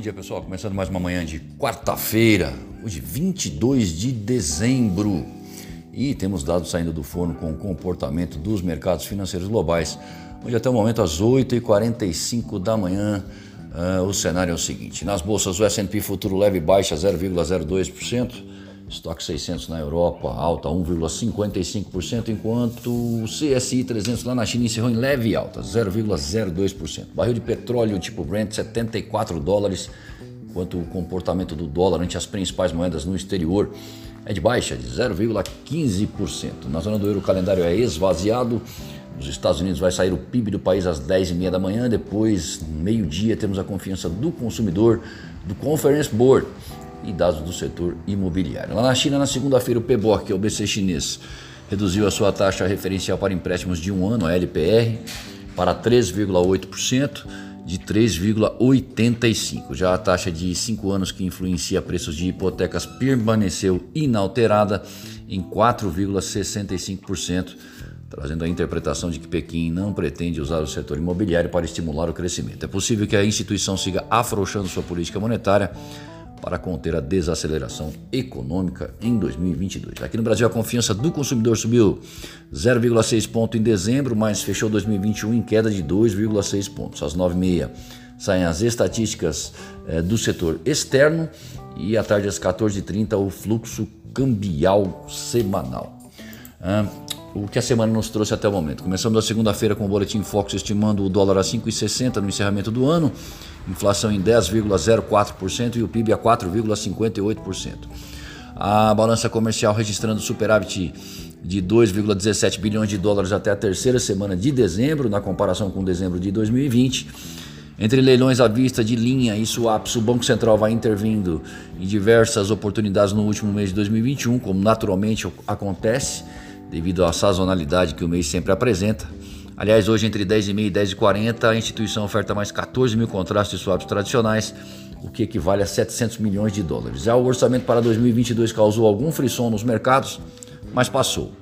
Bom dia, pessoal. Começando mais uma manhã de quarta-feira, hoje 22 de dezembro. E temos dados saindo do forno com o comportamento dos mercados financeiros globais. Hoje até o momento às 8h45 da manhã, uh, o cenário é o seguinte. Nas bolsas o S&P futuro leve baixa 0,02%. Estoque 600 na Europa, alta 1,55%, enquanto o CSI 300 lá na China encerrou em leve alta, 0,02%. Barril de petróleo tipo Brent, 74 dólares, enquanto o comportamento do dólar ante as principais moedas no exterior é de baixa, de 0,15%. Na zona do euro o calendário é esvaziado, nos Estados Unidos vai sair o PIB do país às 10h30 da manhã, depois, meio-dia, temos a confiança do consumidor do Conference Board e dados do setor imobiliário. Lá na China, na segunda-feira, o PBOC, que é o BC chinês, reduziu a sua taxa referencial para empréstimos de um ano, a LPR, para 3,8% de 3,85. Já a taxa de 5 anos que influencia preços de hipotecas permaneceu inalterada em 4,65%, trazendo a interpretação de que Pequim não pretende usar o setor imobiliário para estimular o crescimento. É possível que a instituição siga afrouxando sua política monetária para conter a desaceleração econômica em 2022. Aqui no Brasil, a confiança do consumidor subiu 0,6 ponto em dezembro, mas fechou 2021 em queda de 2,6 pontos. Às 9h30 saem as estatísticas eh, do setor externo e à tarde às 14h30 o fluxo cambial semanal. Ah, o que a semana nos trouxe até o momento. Começamos a segunda-feira com o Boletim Fox estimando o dólar a 5,60 no encerramento do ano, inflação em 10,04% e o PIB a 4,58%. A balança comercial registrando superávit de 2,17 bilhões de dólares até a terceira semana de dezembro, na comparação com dezembro de 2020. Entre leilões à vista de linha e swaps, o Banco Central vai intervindo em diversas oportunidades no último mês de 2021, como naturalmente acontece devido à sazonalidade que o mês sempre apresenta. Aliás, hoje entre 10h30 e 10h40, a instituição oferta mais 14 mil contratos de swaps tradicionais, o que equivale a 700 milhões de dólares. Já o orçamento para 2022 causou algum frisson nos mercados, mas passou.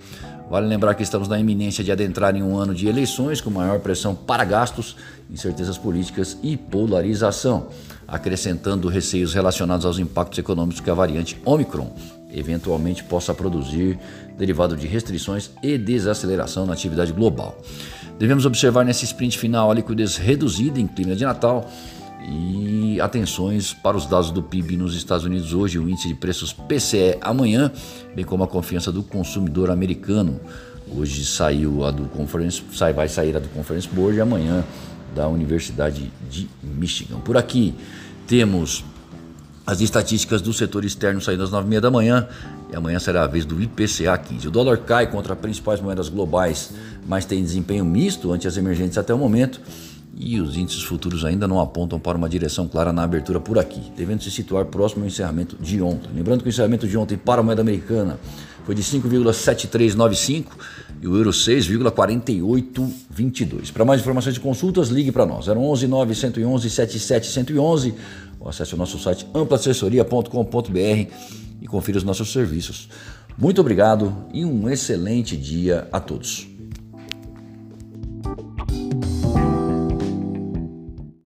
Vale lembrar que estamos na iminência de adentrar em um ano de eleições com maior pressão para gastos, incertezas políticas e polarização, acrescentando receios relacionados aos impactos econômicos que a variante Omicron eventualmente possa produzir, derivado de restrições e desaceleração na atividade global. Devemos observar nesse sprint final a liquidez reduzida em clima de Natal e atenções para os dados do PIB nos Estados Unidos hoje, o índice de preços PCE amanhã, bem como a confiança do consumidor americano. Hoje saiu a do Conference, sai, vai sair a do Conference Board e amanhã da Universidade de Michigan. Por aqui temos as estatísticas do setor externo saindo às 9h30 da manhã e amanhã será a vez do IPCA 15. O dólar cai contra as principais moedas globais, mas tem desempenho misto ante as emergentes até o momento e os índices futuros ainda não apontam para uma direção clara na abertura por aqui, devendo se situar próximo ao encerramento de ontem. Lembrando que o encerramento de ontem para a moeda americana foi de 5,7395 e o euro 6,4822. Para mais informações e consultas, ligue para nós. 011 9111 7711 ou acesse o nosso site amplaassessoria.com.br e confira os nossos serviços. Muito obrigado e um excelente dia a todos.